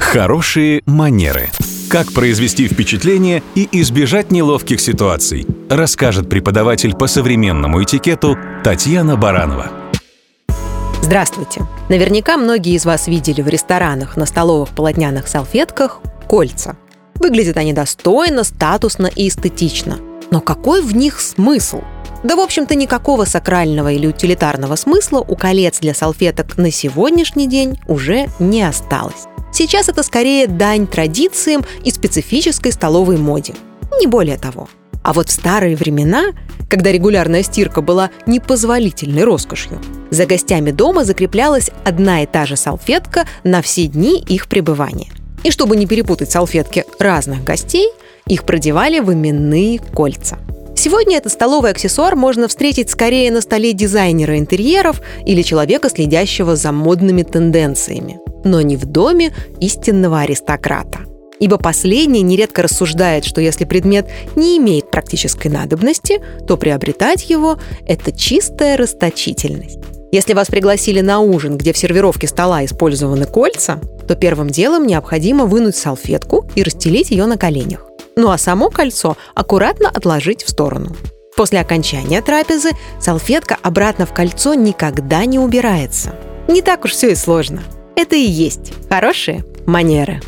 Хорошие манеры. Как произвести впечатление и избежать неловких ситуаций, расскажет преподаватель по современному этикету Татьяна Баранова. Здравствуйте! Наверняка многие из вас видели в ресторанах на столовых полотняных салфетках кольца. Выглядят они достойно, статусно и эстетично. Но какой в них смысл? Да, в общем-то, никакого сакрального или утилитарного смысла у колец для салфеток на сегодняшний день уже не осталось. Сейчас это скорее дань традициям и специфической столовой моде. Не более того. А вот в старые времена, когда регулярная стирка была непозволительной роскошью, за гостями дома закреплялась одна и та же салфетка на все дни их пребывания. И чтобы не перепутать салфетки разных гостей, их продевали в именные кольца – Сегодня этот столовый аксессуар можно встретить скорее на столе дизайнера интерьеров или человека, следящего за модными тенденциями, но не в доме истинного аристократа. Ибо последний нередко рассуждает, что если предмет не имеет практической надобности, то приобретать его – это чистая расточительность. Если вас пригласили на ужин, где в сервировке стола использованы кольца, то первым делом необходимо вынуть салфетку и расстелить ее на коленях ну а само кольцо аккуратно отложить в сторону. После окончания трапезы салфетка обратно в кольцо никогда не убирается. Не так уж все и сложно. Это и есть хорошие манеры.